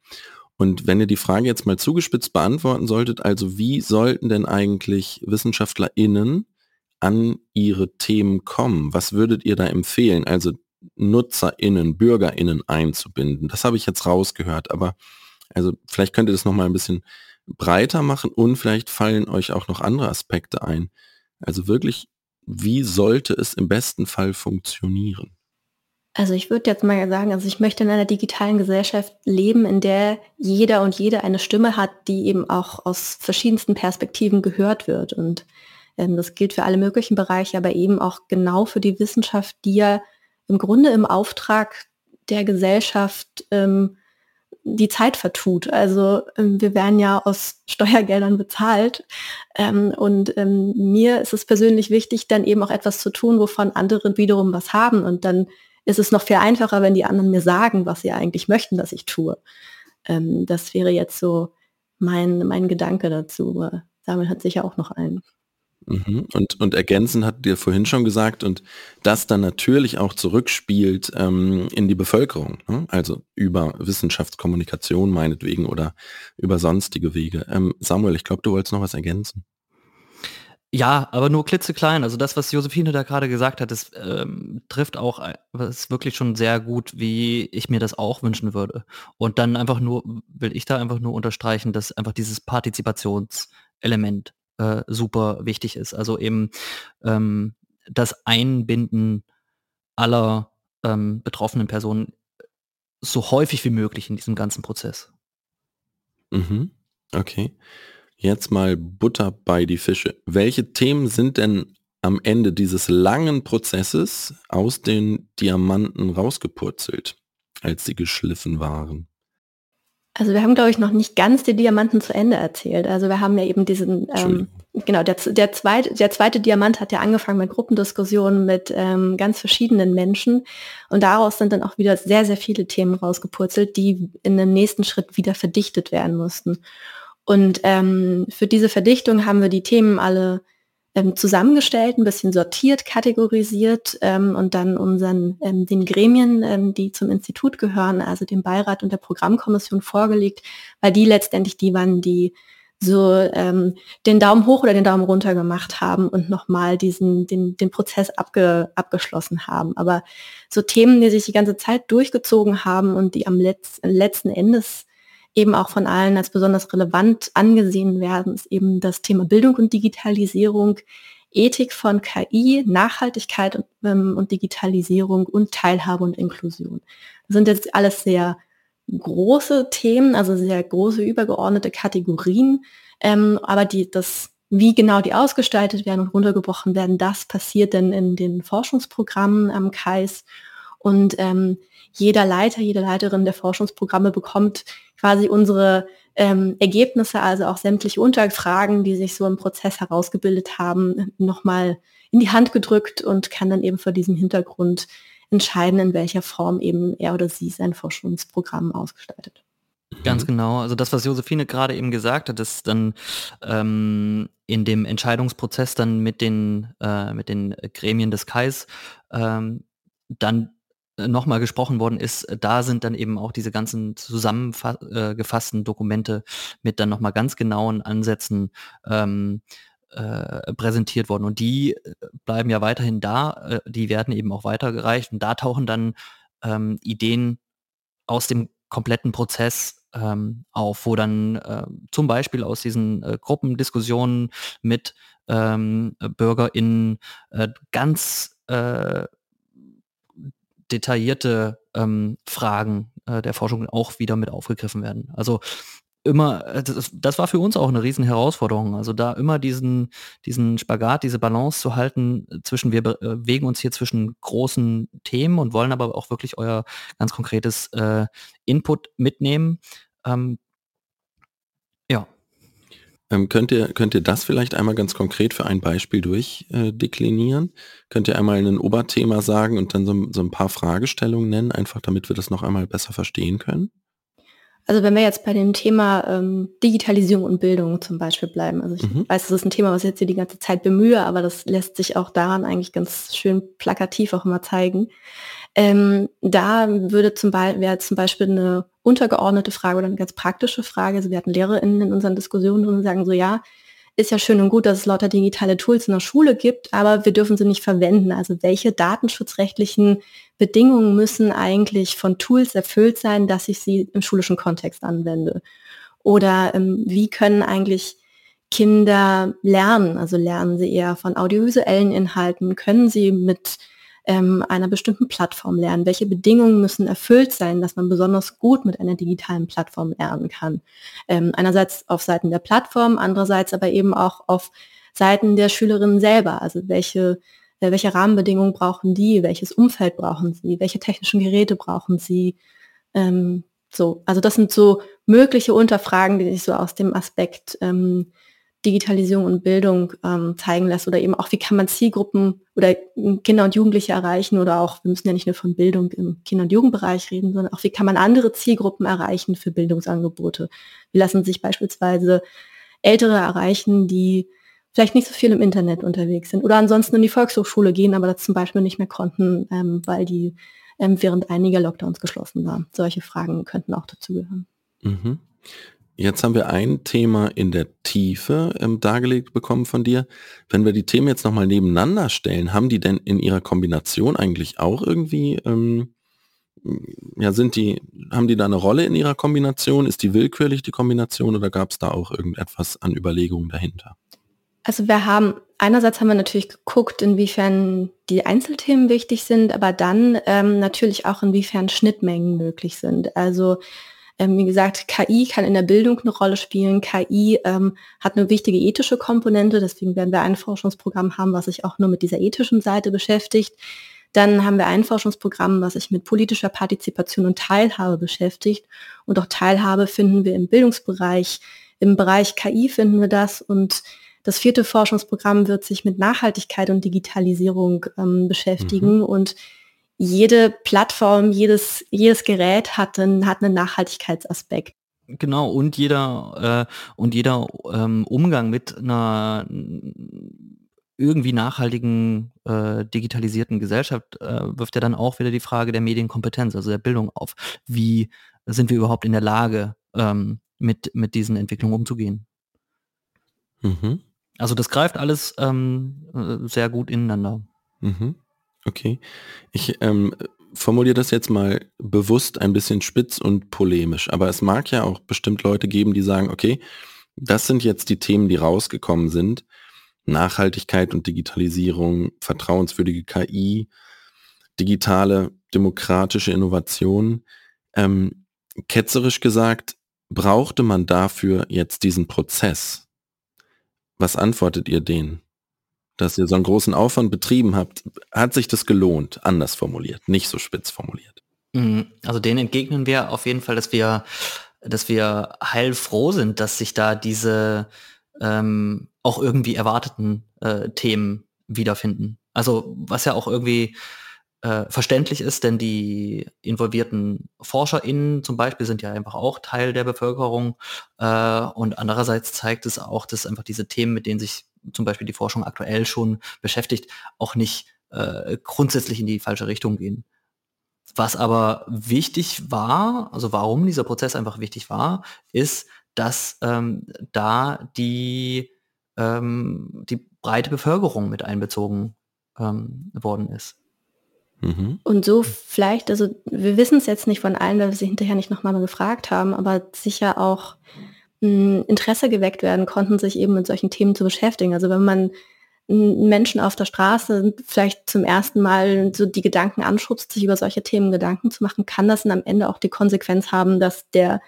Und wenn ihr die Frage jetzt mal zugespitzt beantworten solltet, also wie sollten denn eigentlich WissenschaftlerInnen an ihre Themen kommen? Was würdet ihr da empfehlen? Also NutzerInnen, BürgerInnen einzubinden. Das habe ich jetzt rausgehört, aber also vielleicht könnt ihr das nochmal ein bisschen breiter machen und vielleicht fallen euch auch noch andere Aspekte ein. Also wirklich, wie sollte es im besten Fall funktionieren? Also ich würde jetzt mal sagen, also ich möchte in einer digitalen Gesellschaft leben, in der jeder und jede eine Stimme hat, die eben auch aus verschiedensten Perspektiven gehört wird. Und Ähm, das gilt für alle möglichen Bereiche, aber eben auch genau für die Wissenschaft, die ja im Grunde im Auftrag der Gesellschaft ähm, die Zeit vertut. Also ähm, wir werden ja aus Steuergeldern bezahlt ähm, und ähm, mir ist es persönlich wichtig, dann eben auch etwas zu tun, wovon andere wiederum was haben und dann ist es noch viel einfacher, wenn die anderen mir sagen, was sie eigentlich möchten, dass ich tue. Ähm, das wäre jetzt so mein, mein Gedanke dazu. Samuel hat sicher auch noch einen. Mhm. Und, und ergänzen hat dir vorhin schon gesagt und das dann natürlich auch zurückspielt ähm, in die Bevölkerung, ne? also über Wissenschaftskommunikation meinetwegen oder über sonstige Wege. Ähm, Samuel, ich glaube, du wolltest noch was ergänzen. Ja, aber nur klitzeklein. Also das, was Josephine da gerade gesagt hat, das ähm, trifft auch, das ist wirklich schon sehr gut, wie ich mir das auch wünschen würde. Und dann einfach nur, will ich da einfach nur unterstreichen, dass einfach dieses Partizipationselement äh, super wichtig ist. Also eben ähm, das Einbinden aller ähm, betroffenen Personen so häufig wie möglich in diesem ganzen Prozess. Mhm. Okay. Jetzt mal Butter bei die Fische. Welche Themen sind denn am Ende dieses langen Prozesses aus den Diamanten rausgepurzelt, als sie geschliffen waren? Also wir haben, glaube ich, noch nicht ganz die Diamanten zu Ende erzählt. Also wir haben ja eben diesen, ähm, genau, der, der, zweite, der zweite Diamant hat ja angefangen mit Gruppendiskussionen mit ähm, ganz verschiedenen Menschen. Und daraus sind dann auch wieder sehr, sehr viele Themen rausgepurzelt, die in dem nächsten Schritt wieder verdichtet werden mussten. Und ähm, für diese Verdichtung haben wir die Themen alle ähm, zusammengestellt, ein bisschen sortiert, kategorisiert ähm, und dann unseren ähm, den Gremien, ähm, die zum Institut gehören, also dem Beirat und der Programmkommission vorgelegt, weil die letztendlich die waren, die so ähm, den Daumen hoch oder den Daumen runter gemacht haben und nochmal diesen den, den Prozess abge, abgeschlossen haben. Aber so Themen, die sich die ganze Zeit durchgezogen haben und die am Letz, letzten Endes eben auch von allen als besonders relevant angesehen werden, ist eben das Thema Bildung und Digitalisierung, Ethik von KI, Nachhaltigkeit und, ähm, und Digitalisierung und Teilhabe und Inklusion. Das sind jetzt alles sehr große Themen, also sehr große übergeordnete Kategorien, ähm, aber die, das, wie genau die ausgestaltet werden und runtergebrochen werden, das passiert dann in den Forschungsprogrammen am KAIS und ähm, jeder Leiter, jede Leiterin der Forschungsprogramme bekommt quasi unsere ähm, Ergebnisse, also auch sämtliche Unterfragen, die sich so im Prozess herausgebildet haben, nochmal in die Hand gedrückt und kann dann eben vor diesem Hintergrund entscheiden, in welcher Form eben er oder sie sein Forschungsprogramm ausgestaltet. Ganz genau. Also das, was Josephine gerade eben gesagt hat, ist dann ähm, in dem Entscheidungsprozess dann mit den, äh, mit den Gremien des KAIs ähm, dann nochmal gesprochen worden ist, äh, da sind dann eben auch diese ganzen zusammengefassten äh, Dokumente mit dann nochmal ganz genauen Ansätzen ähm, äh, präsentiert worden. Und die bleiben ja weiterhin da, äh, die werden eben auch weitergereicht und da tauchen dann ähm, Ideen aus dem kompletten Prozess ähm, auf, wo dann äh, zum Beispiel aus diesen äh, Gruppendiskussionen mit ähm, BürgerInnen äh, ganz äh, detaillierte ähm, Fragen äh, der Forschung auch wieder mit aufgegriffen werden. Also immer, äh, das, das, war für uns auch eine riesen Herausforderung. Also da immer diesen, diesen Spagat, diese Balance zu halten äh, zwischen, wir bewegen uns hier zwischen großen Themen und wollen aber auch wirklich euer ganz konkretes äh, Input mitnehmen. Ähm. Ähm, könnt, ihr, könnt ihr das vielleicht einmal ganz konkret für ein Beispiel durchdeklinieren? Äh, könnt ihr einmal ein Oberthema sagen und dann so, so, ein paar Fragestellungen nennen, einfach damit wir das noch einmal besser verstehen können? Also wenn wir jetzt bei dem Thema ähm, Digitalisierung und Bildung zum Beispiel bleiben, also ich mhm. weiß, das ist ein Thema, was ich jetzt hier die ganze Zeit bemühe, aber das lässt sich auch daran eigentlich ganz schön plakativ auch immer zeigen. Ähm, da würde zum Beispiel, wäre zum Beispiel eine untergeordnete Frage oder eine ganz praktische Frage. Also wir hatten LehrerInnen in unseren Diskussionen und sagen so, ja, ist ja schön und gut, dass es lauter digitale Tools in der Schule gibt, aber wir dürfen sie nicht verwenden. Also welche datenschutzrechtlichen Bedingungen müssen eigentlich von Tools erfüllt sein, dass ich sie im schulischen Kontext anwende? Oder ähm, wie können eigentlich Kinder lernen? Also lernen sie eher von audiovisuellen Inhalten? Können sie mit ähm, einer bestimmten Plattform lernen? Welche Bedingungen müssen erfüllt sein, dass man besonders gut mit einer digitalen Plattform lernen kann? Ähm, einerseits auf Seiten der Plattform, andererseits aber eben auch auf Seiten der Schülerinnen selber. Also welche, äh, welche Rahmenbedingungen brauchen die, welches Umfeld brauchen sie, welche technischen Geräte brauchen sie. Ähm, so, also das sind so mögliche Unterfragen, die sich so aus dem Aspekt ähm, Digitalisierung und Bildung ähm, zeigen lässt oder eben auch, wie kann man Zielgruppen oder Kinder und Jugendliche erreichen oder auch, wir müssen ja nicht nur von Bildung im Kinder- und Jugendbereich reden, sondern auch, wie kann man andere Zielgruppen erreichen für Bildungsangebote. Wie lassen sich beispielsweise Ältere erreichen, die vielleicht nicht so viel im Internet unterwegs sind oder ansonsten in die Volkshochschule gehen, aber das zum Beispiel nicht mehr konnten, ähm, weil die ähm, während einiger Lockdowns geschlossen waren. Solche Fragen könnten auch dazugehören. Mhm. Jetzt haben wir ein Thema in der Tiefe ähm, dargelegt bekommen von dir. Wenn wir die Themen jetzt nochmal nebeneinander stellen, haben die denn in ihrer Kombination eigentlich auch irgendwie, ähm, ja, sind die, haben die da eine Rolle in ihrer Kombination? Ist die willkürlich die Kombination oder gab es da auch irgendetwas an Überlegungen dahinter? Also wir haben, einerseits haben wir natürlich geguckt, inwiefern die Einzelthemen wichtig sind, aber dann ähm, natürlich auch, inwiefern Schnittmengen möglich sind. Also ähm, wie gesagt, KI kann in der Bildung eine Rolle spielen. KI ähm, hat eine wichtige ethische Komponente, deswegen werden wir ein Forschungsprogramm haben, was sich auch nur mit dieser ethischen Seite beschäftigt. Dann haben wir ein Forschungsprogramm, was sich mit politischer Partizipation und Teilhabe beschäftigt. Und auch Teilhabe finden wir im Bildungsbereich. Im Bereich KI finden wir das. Und das vierte Forschungsprogramm wird sich mit Nachhaltigkeit und Digitalisierung ähm, beschäftigen. Mhm. Und jede Plattform, jedes, jedes Gerät hat einen, hat einen Nachhaltigkeitsaspekt. Genau, und jeder, äh, und jeder ähm, Umgang mit einer irgendwie nachhaltigen, äh, digitalisierten Gesellschaft äh, wirft ja dann auch wieder die Frage der Medienkompetenz, also der Bildung auf. Wie sind wir überhaupt in der Lage, ähm, mit, mit diesen Entwicklungen umzugehen? Mhm. Also das greift alles ähm, äh, sehr gut ineinander. Mhm. Okay. Ich ähm, formuliere das jetzt mal bewusst ein bisschen spitz und polemisch, aber es mag ja auch bestimmt Leute geben, die sagen, okay, das sind jetzt die Themen, die rausgekommen sind. Nachhaltigkeit und Digitalisierung, vertrauenswürdige KI, digitale, demokratische Innovation. Ähm, ketzerisch gesagt, brauchte man dafür jetzt diesen Prozess? Was antwortet ihr denen? Dass ihr so einen großen Aufwand betrieben habt, hat sich das gelohnt, anders formuliert, nicht so spitz formuliert. Mhm. Also denen entgegnen wir auf jeden Fall, dass wir, dass wir heilfroh sind, dass sich da diese ähm, auch irgendwie erwarteten äh, Themen wiederfinden. Also was ja auch irgendwie äh, verständlich ist, denn die involvierten ForscherInnen zum Beispiel sind ja einfach auch Teil der Bevölkerung äh, und andererseits zeigt es auch, dass einfach diese Themen, mit denen sich zum Beispiel die Forschung aktuell schon beschäftigt, auch nicht äh, grundsätzlich in die falsche Richtung gehen. Was aber wichtig war, also warum dieser Prozess einfach wichtig war, ist, dass ähm, da die, ähm, die breite Bevölkerung mit einbezogen ähm, worden ist. Mhm. Und so vielleicht, also wir wissen es jetzt nicht von allen, weil wir sie hinterher nicht nochmal gefragt haben, aber sicher auch Interesse geweckt werden konnten, sich eben mit solchen Themen zu beschäftigen. Also wenn man Menschen auf der Straße vielleicht zum ersten Mal so die Gedanken anschubst, sich über solche Themen Gedanken zu machen, kann das dann am Ende auch die Konsequenz haben, dass der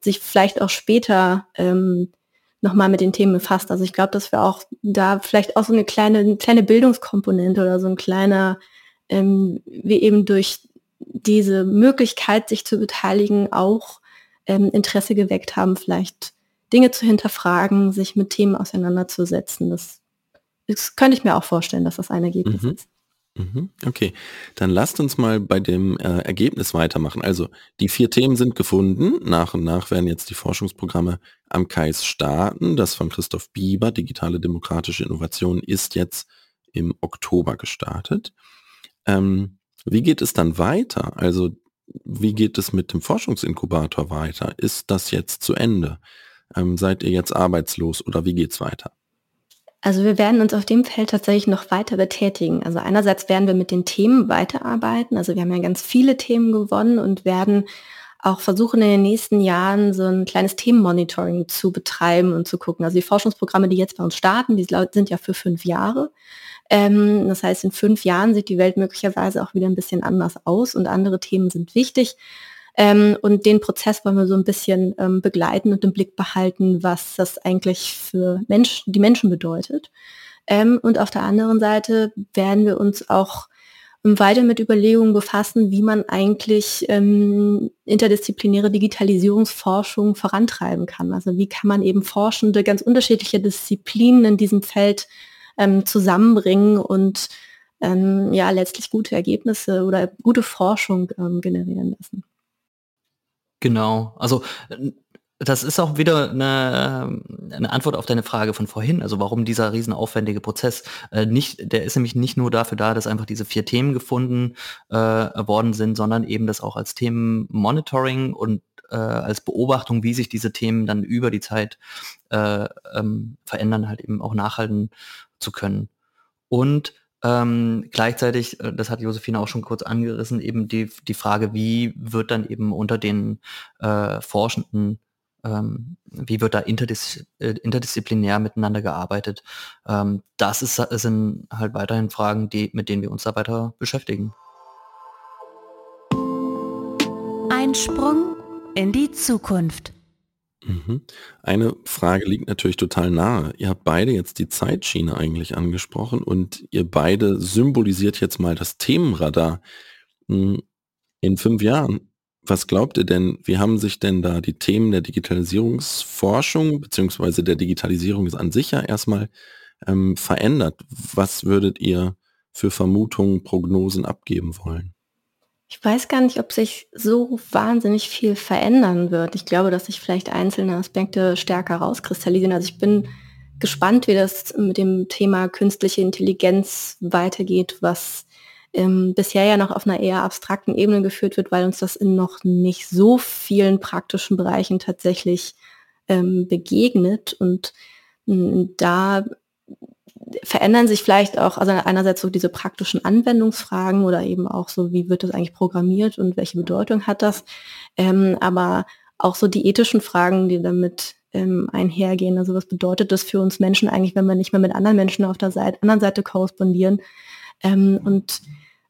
sich vielleicht auch später ähm, nochmal mit den Themen befasst. Also ich glaube, dass wir auch da vielleicht auch so eine kleine, eine kleine Bildungskomponente oder so ein kleiner, ähm, wie eben durch diese Möglichkeit, sich zu beteiligen, auch ähm, Interesse geweckt haben, vielleicht Dinge zu hinterfragen, sich mit Themen auseinanderzusetzen. Das, das könnte ich mir auch vorstellen, dass das ein Ergebnis mhm. ist. Mhm. Okay, dann lasst uns mal bei dem äh, Ergebnis weitermachen. Also die vier Themen sind gefunden. Nach und nach werden jetzt die Forschungsprogramme am KAIS starten. Das von Christoph Bieber, digitale demokratische Innovation, ist jetzt im Oktober gestartet. Ähm, wie geht es dann weiter? Also wie geht es mit dem Forschungsinkubator weiter? Ist das jetzt zu Ende? Ähm, seid ihr jetzt arbeitslos oder wie geht's weiter? Also wir werden uns auf dem Feld tatsächlich noch weiter betätigen. Also einerseits werden wir mit den Themen weiterarbeiten. Also wir haben ja ganz viele Themen gewonnen und werden auch versuchen in den nächsten Jahren so ein kleines Themenmonitoring zu betreiben und zu gucken. Also die Forschungsprogramme, die jetzt bei uns starten, die sind ja für fünf Jahre. Ähm, das heißt, in fünf Jahren sieht die Welt möglicherweise auch wieder ein bisschen anders aus und andere Themen sind wichtig. Ähm, und den Prozess wollen wir so ein bisschen ähm, begleiten und im Blick behalten, was das eigentlich für Mensch, die Menschen bedeutet. Ähm, und auf der anderen Seite werden wir uns auch weiter mit Überlegungen befassen, wie man eigentlich ähm, interdisziplinäre Digitalisierungsforschung vorantreiben kann. Also wie kann man eben Forschende ganz unterschiedliche Disziplinen in diesem Feld ähm, zusammenbringen und ähm, ja letztlich gute Ergebnisse oder gute Forschung ähm, generieren lassen. Genau, also das ist auch wieder eine, eine, Antwort auf deine Frage von vorhin, also warum dieser riesenaufwendige Prozess? Äh, nicht, der ist nämlich nicht nur dafür da, dass einfach diese vier Themen gefunden äh, worden sind, sondern eben das auch als Themen Monitoring und äh, als Beobachtung, wie sich diese Themen dann über die Zeit äh, ähm, verändern, halt eben auch nachhalten zu können. Und ähm, gleichzeitig, äh, das hat Josephine auch schon kurz angerissen, eben die, die Frage, wie wird dann eben unter den äh, Forschenden, ähm, wie wird da interdis äh, interdisziplinär miteinander gearbeitet? Ähm, das ist, sind halt weiterhin Fragen, die, mit denen wir uns da weiter beschäftigen. Ein Sprung in die Zukunft. Mhm. Eine Frage liegt natürlich total nahe. Ihr habt beide jetzt die Zeitschiene eigentlich angesprochen und ihr beide symbolisiert jetzt mal das Themenradar. Hm, in fünf Jahren, was glaubt ihr denn, wie haben sich denn da die Themen der Digitalisierungsforschung beziehungsweise der Digitalisierung ist an sich ja erstmal ähm, verändert? Was würdet ihr für Vermutungen, Prognosen abgeben wollen? Ich weiß gar nicht, ob sich so wahnsinnig viel verändern wird. Ich glaube, dass sich vielleicht einzelne Aspekte stärker rauskristallisieren. Also ich bin gespannt, wie das mit dem Thema künstliche Intelligenz weitergeht, was ähm, bisher ja noch auf einer eher abstrakten Ebene geführt wird, weil uns das in noch nicht so vielen praktischen Bereichen tatsächlich ähm, begegnet. Und mh, da verändern sich vielleicht auch, also einerseits so diese praktischen Anwendungsfragen oder eben auch so, wie wird das eigentlich programmiert und welche Bedeutung hat das, ähm, aber auch so die ethischen Fragen, die damit ähm, einhergehen. Also was bedeutet das für uns Menschen eigentlich, wenn wir nicht mehr mit anderen Menschen auf der Seite, anderen Seite korrespondieren? Ähm, und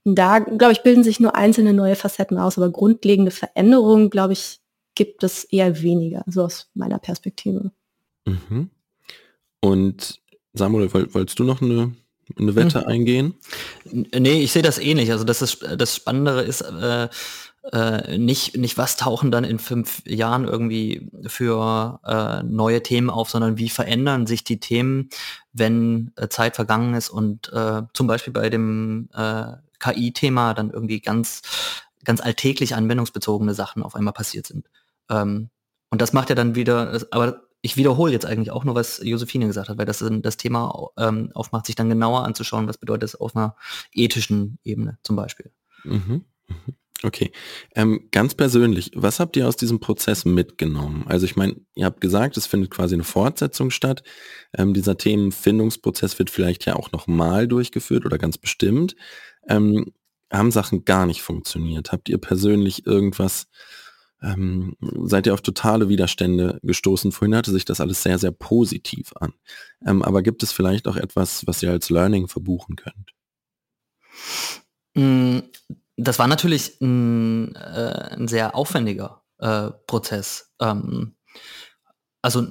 da, glaube ich, bilden sich nur einzelne neue Facetten aus, aber grundlegende Veränderungen, glaube ich, gibt es eher weniger, so aus meiner Perspektive. Mhm. Und Samuel, wolltest du noch eine, eine Wette hm. eingehen? Nee, ich sehe das ähnlich. Eh also das ist das Spannendere ist äh, äh, nicht, nicht was tauchen dann in fünf Jahren irgendwie für äh, neue Themen auf, sondern wie verändern sich die Themen, wenn äh, Zeit vergangen ist und äh, zum Beispiel bei dem äh, KI-Thema dann irgendwie ganz, ganz alltäglich anwendungsbezogene Sachen auf einmal passiert sind. Ähm, und das macht ja dann wieder, aber ich wiederhole jetzt eigentlich auch nur, was Josephine gesagt hat, weil das das Thema ähm, aufmacht, sich dann genauer anzuschauen, was bedeutet das auf einer ethischen Ebene zum Beispiel. Mhm. mhm. Okay. Ähm, ganz persönlich, was habt ihr aus diesem Prozess mitgenommen? Also ich meine, ihr habt gesagt, es findet quasi eine Fortsetzung statt. Ähm, dieser Themenfindungsprozess wird vielleicht ja auch nochmal durchgeführt oder ganz bestimmt. Ähm, haben Sachen gar nicht funktioniert? Habt ihr persönlich irgendwas ähm, seid ihr auf totale Widerstände gestoßen. Vorhin hörte sich das alles sehr, sehr positiv an. Ähm, aber gibt es vielleicht auch etwas, was ihr als Learning verbuchen könnt? Mm, das war natürlich ein, äh, ein sehr aufwendiger äh, Prozess. Ähm, also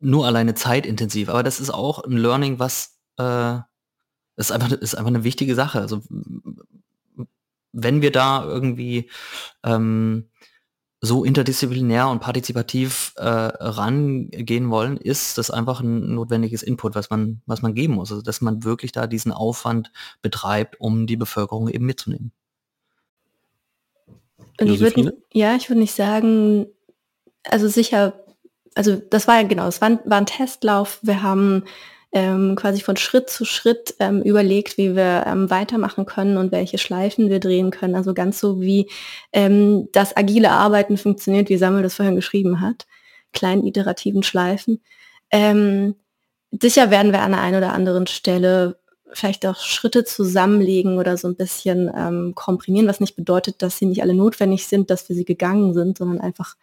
nur alleine zeitintensiv. Aber das ist auch ein Learning, was äh, ist einfach, ist einfach eine wichtige Sache. Also wenn wir da irgendwie ähm, so interdisziplinär und partizipativ äh, rangehen wollen, ist das einfach ein notwendiges Input, was man, was man geben muss. Also dass man wirklich da diesen Aufwand betreibt, um die Bevölkerung eben mitzunehmen. Und ich würde, ja, ich würde nicht sagen, also sicher, also das war ja genau, es war, war ein Testlauf. Wir haben ähm, quasi von Schritt zu Schritt ähm, überlegt, wie wir ähm, weitermachen können und welche Schleifen wir drehen können. Also ganz so wie ähm, das agile Arbeiten funktioniert, wie Samuel das vorhin geschrieben hat, kleinen iterativen Schleifen. Ähm, sicher werden wir an der einen oder anderen Stelle vielleicht auch Schritte zusammenlegen oder so ein bisschen ähm, komprimieren, was nicht bedeutet, dass sie nicht alle notwendig sind, dass wir sie gegangen sind, sondern einfach,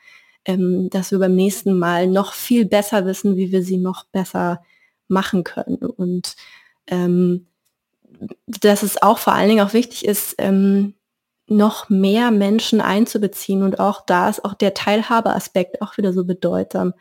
dass wir beim nächsten Mal noch viel besser wissen, wie wir sie noch besser machen können. Und ähm, dass es auch vor allen Dingen auch wichtig ist, ähm, noch mehr Menschen einzubeziehen und auch da ist auch der Teilhabeaspekt auch wieder so bedeutsam.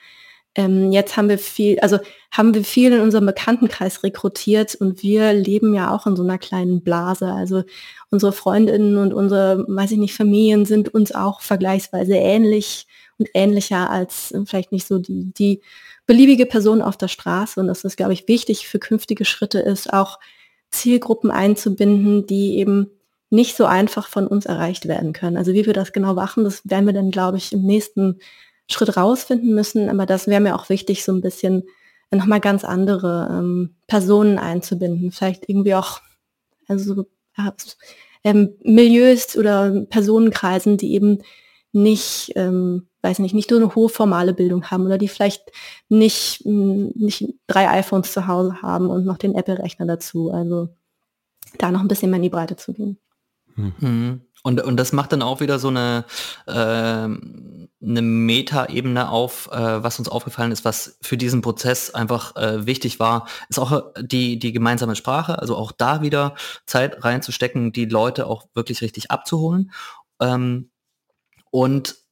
Ähm, jetzt haben wir viel, also haben wir viel in unserem Bekanntenkreis rekrutiert und wir leben ja auch in so einer kleinen Blase. Also unsere Freundinnen und unsere, weiß ich nicht, Familien sind uns auch vergleichsweise ähnlich und ähnlicher als äh, vielleicht nicht so die, die beliebige Person auf der Straße. Und das ist, glaube ich, wichtig für künftige Schritte ist, auch Zielgruppen einzubinden, die eben nicht so einfach von uns erreicht werden können. Also wie wir das genau machen, das werden wir dann, glaube ich, im nächsten Schritt rausfinden müssen. Aber das wäre mir auch wichtig, so ein bisschen nochmal ganz andere ähm, Personen einzubinden. Vielleicht irgendwie auch also, ähm, Milieus oder Personenkreisen, die eben nicht, ähm, weiß nicht, nicht nur eine hohe formale Bildung haben oder die vielleicht nicht, nicht drei iPhones zu Hause haben und noch den Apple-Rechner dazu. Also da noch ein bisschen mehr in die Breite zu gehen. Mhm. Und, und das macht dann auch wieder so eine, äh, eine Meta-Ebene auf, äh, was uns aufgefallen ist, was für diesen Prozess einfach äh, wichtig war, ist auch die, die gemeinsame Sprache, also auch da wieder Zeit reinzustecken, die Leute auch wirklich richtig abzuholen. Ähm, und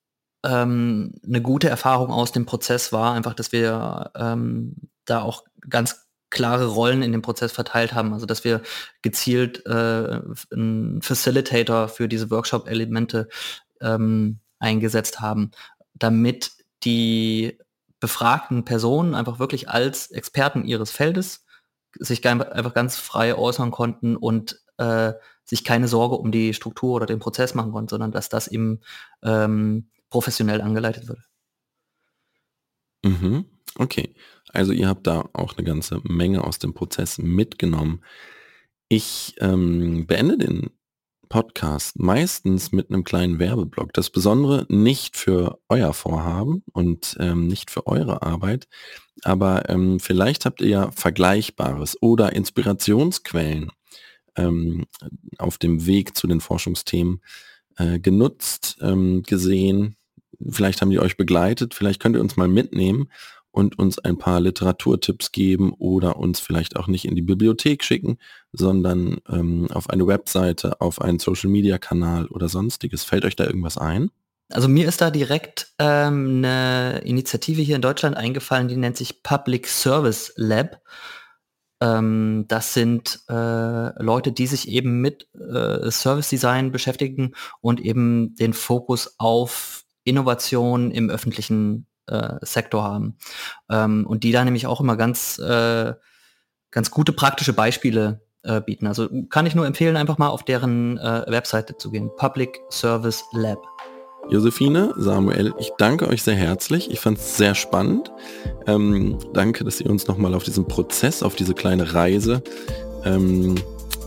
ähm, eine gute Erfahrung aus dem Prozess war einfach, dass wir ähm, da auch ganz klare Rollen in dem Prozess verteilt haben. Also dass wir gezielt äh, einen Facilitator für diese Workshop-Elemente ähm, eingesetzt haben, damit die befragten Personen einfach wirklich als Experten ihres Feldes sich einfach ganz frei äußern konnten und äh, sich keine Sorge um die Struktur oder den Prozess machen konnten, sondern dass das eben ähm, professionell angeleitet wird. Mhm. Okay. Also ihr habt da auch eine ganze Menge aus dem Prozess mitgenommen. Ich ähm, beende den Podcast meistens mit einem kleinen Werbeblock. Das Besondere nicht für euer Vorhaben und ähm, nicht für eure Arbeit, aber ähm, vielleicht habt ihr ja Vergleichbares oder Inspirationsquellen ähm, auf dem Weg zu den Forschungsthemen äh, genutzt, ähm, gesehen. Vielleicht haben die euch begleitet, vielleicht könnt ihr uns mal mitnehmen und uns ein paar Literaturtipps geben oder uns vielleicht auch nicht in die Bibliothek schicken, sondern ähm, auf eine Webseite, auf einen Social-Media-Kanal oder sonstiges. Fällt euch da irgendwas ein? Also mir ist da direkt ähm, eine Initiative hier in Deutschland eingefallen, die nennt sich Public Service Lab. Ähm, das sind äh, Leute, die sich eben mit äh, Service Design beschäftigen und eben den Fokus auf Innovation im öffentlichen äh, Sektor haben. Ähm, und die da nämlich auch immer ganz, äh, ganz gute praktische Beispiele äh, bieten. Also kann ich nur empfehlen, einfach mal auf deren äh, Webseite zu gehen. Public Service Lab. Josephine, Samuel, ich danke euch sehr herzlich. Ich fand es sehr spannend. Ähm, danke, dass ihr uns nochmal auf diesen Prozess, auf diese kleine Reise ähm,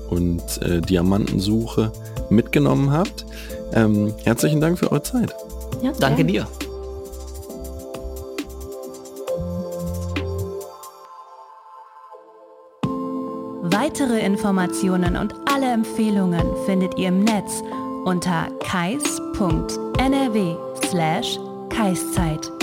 und äh, Diamantensuche mitgenommen habt. Ähm, herzlichen Dank für eure Zeit. Ja, danke dir. Weitere Informationen und alle Empfehlungen findet ihr im Netz unter kais.nrw/kaiszeit.